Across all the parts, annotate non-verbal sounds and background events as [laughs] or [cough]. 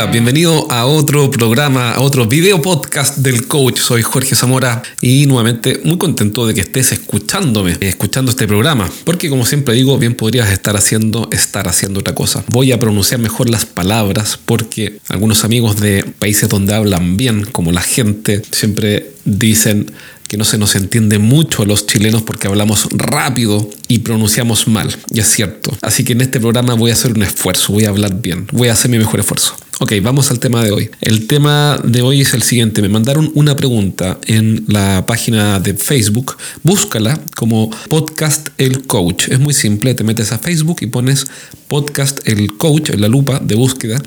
Hola, bienvenido a otro programa, a otro video podcast del coach. Soy Jorge Zamora y nuevamente muy contento de que estés escuchándome, escuchando este programa, porque como siempre digo, bien podrías estar haciendo, estar haciendo otra cosa. Voy a pronunciar mejor las palabras porque algunos amigos de países donde hablan bien, como la gente, siempre dicen que no se nos entiende mucho a los chilenos porque hablamos rápido y pronunciamos mal. Y es cierto. Así que en este programa voy a hacer un esfuerzo, voy a hablar bien, voy a hacer mi mejor esfuerzo. Ok, vamos al tema de hoy. El tema de hoy es el siguiente. Me mandaron una pregunta en la página de Facebook. Búscala como Podcast El Coach. Es muy simple. Te metes a Facebook y pones Podcast El Coach en la lupa de búsqueda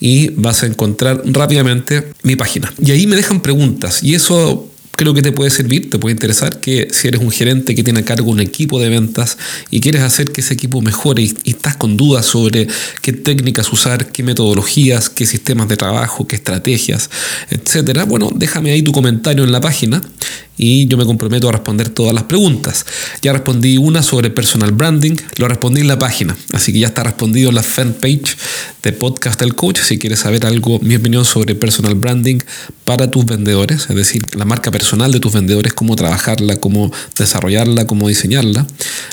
y vas a encontrar rápidamente mi página. Y ahí me dejan preguntas y eso creo que te puede servir, te puede interesar que si eres un gerente que tiene a cargo un equipo de ventas y quieres hacer que ese equipo mejore y, estás con dudas sobre qué técnicas usar, qué metodologías, qué sistemas de trabajo, qué estrategias, etcétera, bueno, déjame ahí tu comentario en la página y yo me comprometo a responder todas las preguntas. Ya respondí una sobre personal branding, lo respondí en la página, así que ya está respondido en la fanpage de Podcast del Coach. Si quieres saber algo, mi opinión sobre personal branding para tus vendedores, es decir, la marca personal de tus vendedores, cómo trabajarla, cómo desarrollarla, cómo diseñarla,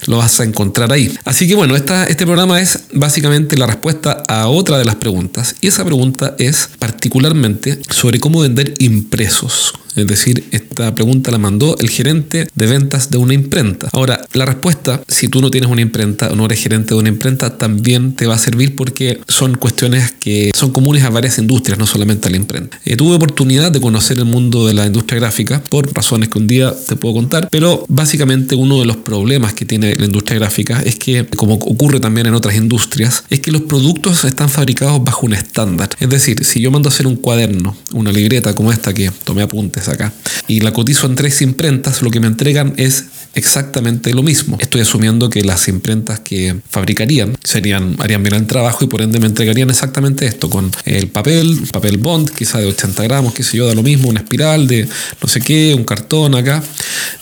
lo vas a encontrar ahí. Así que bueno, este programa es básicamente la respuesta a otra de las preguntas y esa pregunta es particularmente sobre cómo vender impresos. Es decir, esta pregunta la mandó el gerente de ventas de una imprenta. Ahora, la respuesta, si tú no tienes una imprenta o no eres gerente de una imprenta, también te va a servir porque son cuestiones que son comunes a varias industrias, no solamente a la imprenta. Eh, tuve oportunidad de conocer el mundo de la industria gráfica por razones que un día te puedo contar, pero básicamente uno de los problemas que tiene la industria gráfica es que, como ocurre también en otras industrias, es que los productos están fabricados bajo un estándar. Es decir, si yo mando a hacer un cuaderno, una libreta como esta que tomé apuntes acá, y la cotizo en tres imprentas, lo que me entregan es exactamente lo mismo. Estoy asumiendo que las imprentas que fabricarían serían, harían bien el trabajo y por ende me entregarían exactamente esto, con el papel, papel bond, quizá de 80 gramos, qué sé yo, da lo mismo, una espiral de no sé qué, un cartón acá,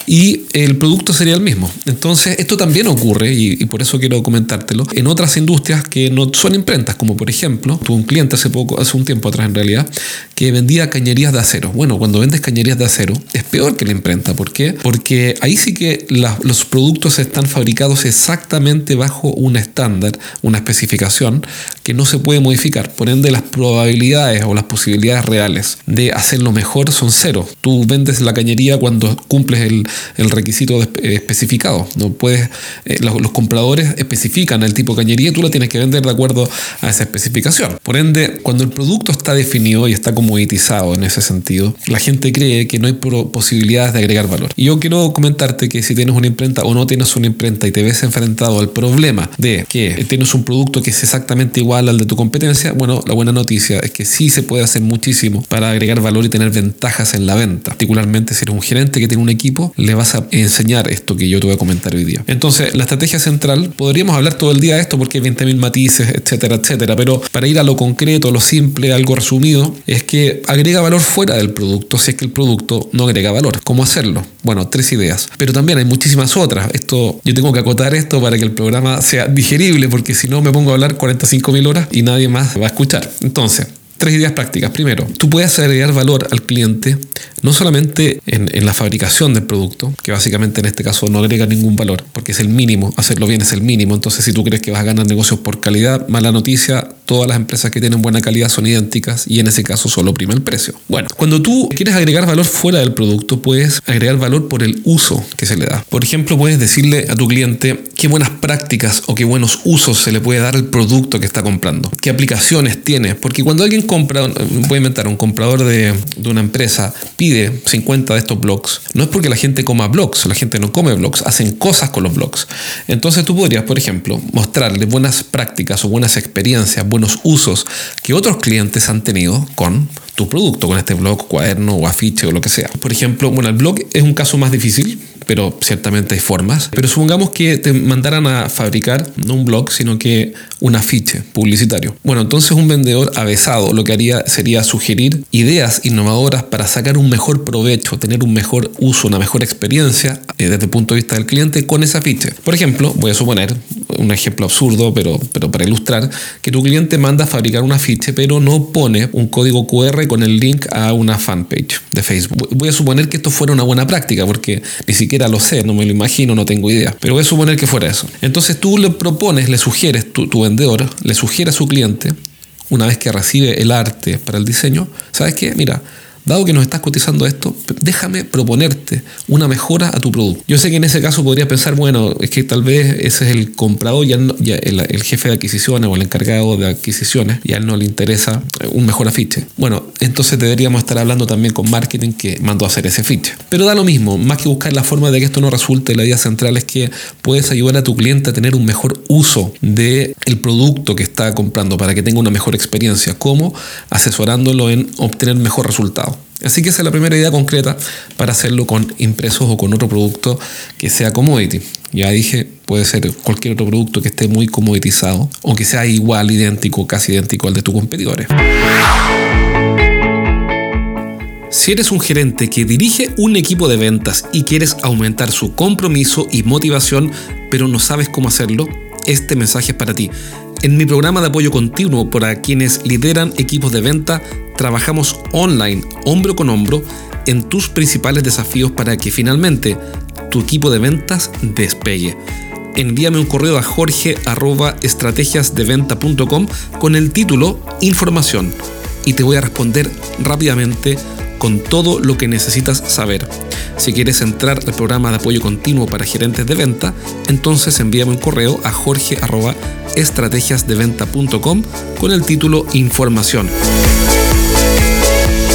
y el producto sería el mismo. Entonces, esto también ocurre, y, por eso quiero comentártelo, en otras industrias que no son imprentas, como por ejemplo, tuve un cliente hace poco, hace un tiempo atrás en realidad, que vendía cañerías de acero. Bueno, cuando vendes cañerías de acero, es peor que la imprenta. ¿Por qué? Porque ahí sí que los productos están fabricados exactamente bajo un estándar, una especificación que no se puede modificar. Por ende, las probabilidades o las posibilidades reales de hacerlo mejor son cero. Tú vendes la cañería cuando cumples el, requisito especificado. No puedes, eh, los, compradores especifican el tipo de cañería y tú la tienes que vender de acuerdo a esa especificación. Por ende, cuando el producto está definido y está comoditizado en ese sentido, la gente cree que no hay posibilidades de agregar valor. Y yo quiero comentarte que si tienes una imprenta o no tienes una imprenta y te ves enfrentado al problema de que tienes un producto que es exactamente igual al de tu competencia, bueno, la buena noticia es que sí se puede hacer muchísimo para agregar valor y tener ventajas en la venta. Particularmente si eres un gerente que tiene un equipo, le vas a enseñar esto que yo te voy a comentar hoy día. Entonces, la estrategia central, podríamos hablar todo el día de esto porque hay 20.000 matices, etcétera, etcétera, pero para ir a lo concreto, a lo simple, algo resumido, es que agrega valor fuera del producto si es que el producto no agrega valor. ¿Cómo hacerlo? Bueno, tres ideas. Pero también hay muchísimas otras. Esto, yo tengo que acotar esto para que el programa sea digerible, porque si no me pongo a hablar 45 mil horas y nadie más va a escuchar. Entonces, Tres ideas prácticas. Primero, tú puedes agregar valor al cliente no solamente en, la fabricación del producto, que básicamente en este caso no agrega ningún valor, porque es el mínimo, hacerlo bien es el mínimo. Entonces, si tú crees que vas a ganar negocios por calidad, mala noticia, todas las empresas que tienen buena calidad son idénticas y en ese caso solo prima el precio. Bueno, cuando tú quieres agregar valor fuera del producto, puedes agregar valor por el uso que se le da. Por ejemplo, puedes decirle a tu cliente qué buenas prácticas o qué buenos usos se le puede dar al producto que está comprando, qué aplicaciones tiene, porque cuando alguien compra, voy a inventar, un comprador de, de una empresa pide 50 de estos blogs, no es porque la gente coma blogs, la gente no come blogs, hacen cosas con los blogs. Entonces tú podrías, por ejemplo, mostrarle buenas prácticas o buenas experiencias, buenos usos que otros clientes han tenido con tu producto, con este blog, cuaderno o afiche o lo que sea. Por ejemplo, bueno, el blog es un caso más difícil pero ciertamente hay formas. Pero supongamos que te mandaran a fabricar no un blog, sino que un afiche publicitario. Bueno, entonces un vendedor avesado lo que haría sería sugerir ideas innovadoras para sacar un mejor provecho, tener un mejor uso, una mejor experiencia eh, desde el punto de vista del cliente con ese afiche. Por ejemplo, voy a suponer, un ejemplo absurdo, pero, pero para ilustrar, que tu cliente manda a fabricar un afiche, pero no pone un código QR con el link a una fanpage de Facebook. Voy a suponer que esto fuera una buena práctica, porque ni siquiera lo sé, no me lo imagino, no tengo idea, pero voy a suponer que fuera eso. Entonces tú le propones, le sugieres, tu, vendedor le sugiere a su cliente, una vez que recibe el arte para el diseño, ¿sabes qué? Mira, dado que nos estás cotizando esto, déjame proponerte una mejora a tu producto. Yo sé que en ese caso podría pensar, bueno, es que tal vez ese es el comprador, ya, el, jefe de adquisiciones o el encargado de adquisiciones, y a él no le interesa un mejor afiche. Bueno, entonces deberíamos estar hablando también con marketing que mandó a hacer ese fiche. Pero da lo mismo, más que buscar la forma de que esto no resulte, la idea central es que puedes ayudar a tu cliente a tener un mejor uso del el producto que está comprando para que tenga una mejor experiencia, como asesorándolo en obtener mejor resultado. Así que esa es la primera idea concreta para hacerlo con impresos o con otro producto que sea commodity. Ya dije, puede ser cualquier otro producto que esté muy commoditizado o que sea igual, idéntico, casi idéntico al de tus competidores. Si eres un gerente que dirige un equipo de ventas y quieres aumentar su compromiso y motivación, pero no sabes cómo hacerlo, este mensaje es para ti. En mi programa de apoyo continuo para quienes lideran equipos de venta, trabajamos online, hombro con hombro, en tus principales desafíos para que finalmente tu equipo de ventas despegue. Envíame un correo a jorge.estrategiasdeventa.com con el título Información y te voy a responder rápidamente con todo lo que necesitas saber. Si quieres entrar al programa de apoyo continuo para gerentes de venta, entonces envíame un correo a jorge.estrategiasdeventa.com con el título Información.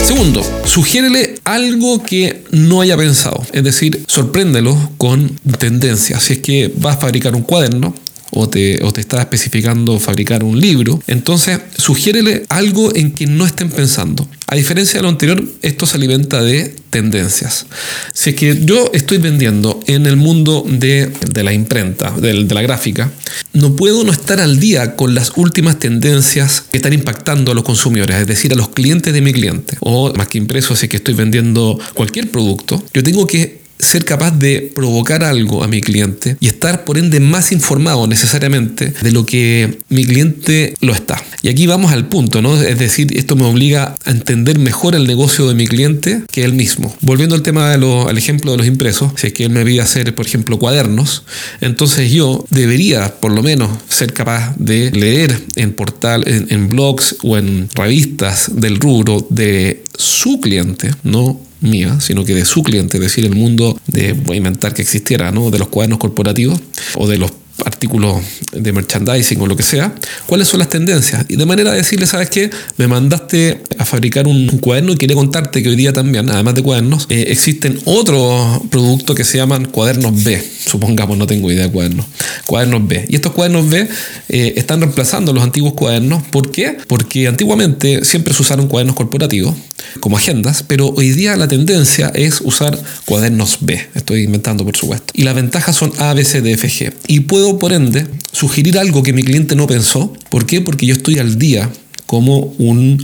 Segundo, sugiérele algo que no haya pensado, es decir, sorpréndelo con tendencias. Si es que vas a fabricar un cuaderno, o te, está especificando fabricar un libro, entonces sugiérele algo en que no estén pensando. A diferencia de lo anterior, esto se alimenta de tendencias. Si es que yo estoy vendiendo en el mundo de, la imprenta, de, de, la gráfica, no puedo no estar al día con las últimas tendencias que están impactando a los consumidores, es decir, a los clientes de mi cliente. O más que impreso, si es que estoy vendiendo cualquier producto, yo tengo que ser capaz de provocar algo a mi cliente y estar por ende más informado necesariamente de lo que mi cliente lo está. Y aquí vamos al punto, ¿no? Es decir, esto me obliga a entender mejor el negocio de mi cliente que él mismo. Volviendo al tema de al ejemplo de los impresos, si es que él me pide hacer, por ejemplo, cuadernos, entonces yo debería por lo menos ser capaz de leer en portal, en, en blogs o en revistas del rubro de su cliente, no mía, sino que de su cliente, es decir, el mundo de, voy a inventar que existiera, ¿no? de los cuadernos corporativos o de los artículos de merchandising o lo que sea, cuáles son las tendencias. Y de manera de decirle, ¿sabes qué? Me mandaste a fabricar un, cuaderno y quería contarte que hoy día también, además de cuadernos, eh, existen otros productos que se llaman cuadernos B. Supongamos, no tengo idea de cuadernos. Cuadernos B. Y estos cuadernos B eh, están reemplazando los antiguos cuadernos. ¿Por qué? Porque antiguamente siempre se usaron cuadernos corporativos como agendas, pero hoy día la tendencia es usar cuadernos B. Estoy inventando, por supuesto. Y las ventajas son A, B, C, D, F, G. Y puedo, por ende, sugerir algo que mi cliente no pensó. ¿Por qué? Porque yo estoy al día como un,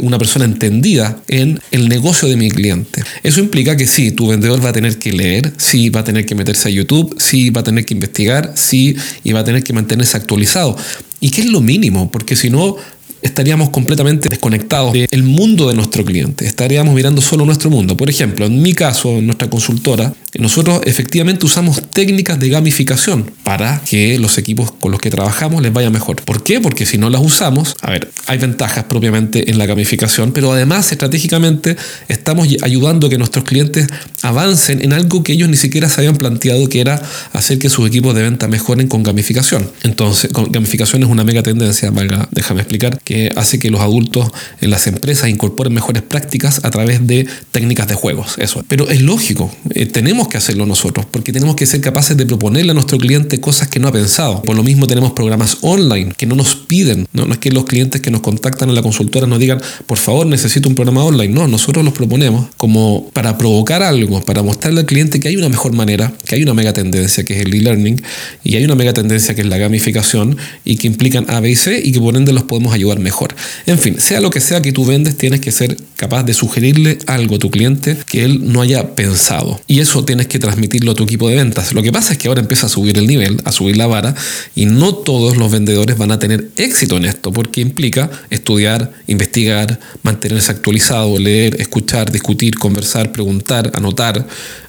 una persona entendida en el negocio de mi cliente. Eso implica que sí, tu vendedor va a tener que leer, sí, va a tener que meterse a YouTube, sí, va a tener que investigar, sí, y va a tener que mantenerse actualizado. ¿Y qué es lo mínimo? Porque si no, estaríamos completamente desconectados del mundo de nuestro cliente. Estaríamos mirando solo nuestro mundo. Por ejemplo, en mi caso, en nuestra consultora, nosotros efectivamente usamos técnicas de gamificación para que los equipos con los que trabajamos les vaya mejor. ¿Por qué? Porque si no las usamos, a ver, hay ventajas propiamente en la gamificación, pero además estratégicamente estamos ayudando a que nuestros clientes avancen en algo que ellos ni siquiera se habían planteado que era hacer que sus equipos de venta mejoren con gamificación. Entonces, gamificación es una mega tendencia, déjame explicar, que hace que los adultos en las empresas incorporen mejores prácticas a través de técnicas de juegos. Eso. Pero es lógico, eh, tenemos que hacerlo nosotros, porque tenemos que ser capaces de proponerle a nuestro cliente cosas que no ha pensado. Por lo mismo tenemos programas online que no nos piden, no, no es que los clientes que nos contactan en la consultora nos digan, por favor, necesito un programa online. No, nosotros los proponemos como para provocar algo, para mostrarle al cliente que hay una mejor manera, que hay una mega tendencia que es el e-learning y hay una mega tendencia que es la gamificación y que implican A, B y C y que por ende los podemos ayudar mejor. En fin, sea lo que sea que tú vendes, tienes que ser capaz de sugerirle algo a tu cliente que él no haya pensado. Y eso tienes que transmitirlo a tu equipo de ventas. Lo que pasa es que ahora empieza a subir el nivel, a subir la vara, y no todos los vendedores van a tener éxito en esto, porque implica estudiar, investigar, mantenerse actualizado, leer, escuchar, discutir, conversar, preguntar, anotar.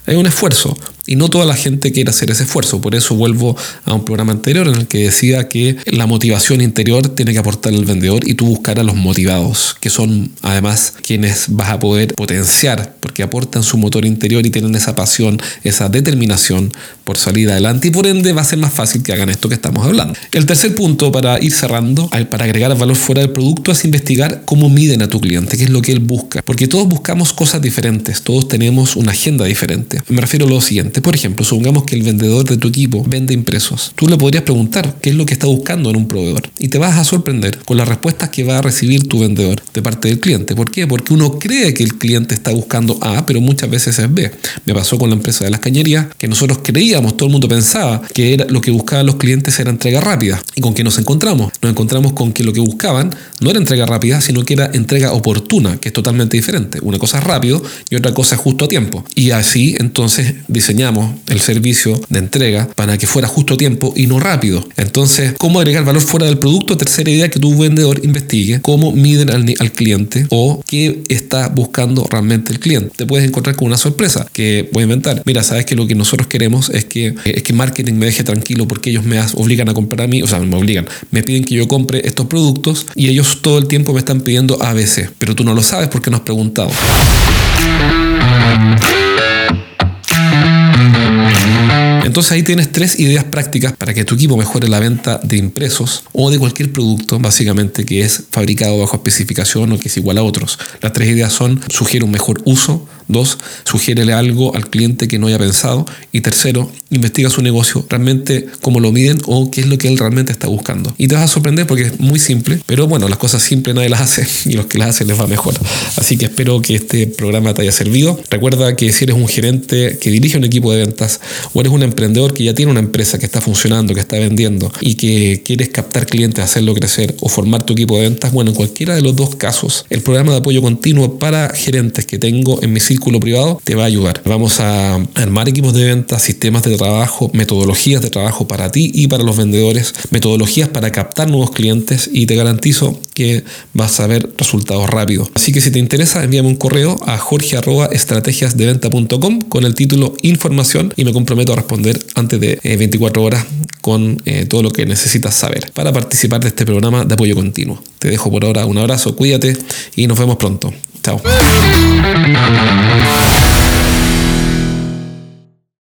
Es un esfuerzo. Y no toda la gente quiere hacer ese esfuerzo. Por eso vuelvo a un programa anterior en el que decía que la motivación interior tiene que aportar el vendedor y tú buscar a los motivados, que son además quienes vas a poder potenciar, porque aportan su motor interior y tienen esa pasión, esa determinación por salir adelante y por ende va a ser más fácil que hagan esto que estamos hablando. El tercer punto para ir cerrando, para agregar valor fuera del producto, es investigar cómo miden a tu cliente, qué es lo que él busca. Porque todos buscamos cosas diferentes, todos tenemos una agenda diferente. Me refiero a lo siguiente, por ejemplo, supongamos que el vendedor de tu equipo vende impresos. Tú le podrías preguntar qué es lo que está buscando en un proveedor y te vas a sorprender con las respuestas que va a recibir tu vendedor de parte del cliente. ¿Por qué? Porque uno cree que el cliente está buscando A, pero muchas veces es B. Me pasó con la empresa de las cañerías que nosotros creíamos todo el mundo pensaba que lo que buscaban los clientes era entrega rápida. ¿Y con qué nos encontramos? Nos encontramos con que lo que buscaban no era entrega rápida, sino que era entrega oportuna, que es totalmente diferente. Una cosa es rápido y otra cosa es justo a tiempo. Y así entonces diseñamos el servicio de entrega para que fuera justo a tiempo y no rápido. Entonces, ¿cómo agregar valor fuera del producto? Tercera idea que tu vendedor investigue cómo miden al, al cliente o qué está buscando realmente el cliente. Te puedes encontrar con una sorpresa que voy a inventar. Mira, sabes que lo que nosotros queremos es que, es que marketing me deje tranquilo porque ellos me obligan a comprar a mí, o sea, me obligan, me piden que yo compre estos productos y ellos todo el tiempo me están pidiendo ABC, pero tú no lo sabes porque no has preguntado. Entonces ahí tienes tres ideas prácticas para que tu equipo mejore la venta de impresos o de cualquier producto, básicamente que es fabricado bajo especificación o que es igual a otros. Las tres ideas son, sugiere un mejor uso, Dos, sugiérele algo al cliente que no haya pensado. Y tercero, investiga su negocio, realmente cómo lo miden o qué es lo que él realmente está buscando. Y te vas a sorprender porque es muy simple, pero bueno, las cosas simples nadie las hace [laughs] y los que las hacen les va mejor. Así que espero que este programa te haya servido. Recuerda que si eres un gerente que dirige un equipo de ventas o eres un emprendedor que ya tiene una empresa que está funcionando, que está vendiendo y que quieres captar clientes, hacerlo crecer o formar tu equipo de ventas, bueno, en cualquiera de los dos casos, el programa de apoyo continuo para gerentes que tengo en mi sitio privado te va a ayudar. Vamos a armar equipos de venta, sistemas de trabajo, metodologías de trabajo para ti y para los vendedores, metodologías para captar nuevos clientes y te garantizo que vas a ver resultados rápidos. Así que si te interesa, envíame un correo a jorge.estrategiasdeventa.com con el título Información y me comprometo a responder antes de 24 eh, horas con eh, todo lo que necesitas saber para participar de este programa de apoyo continuo. Te dejo por ahora un abrazo, cuídate y nos vemos pronto. Chao.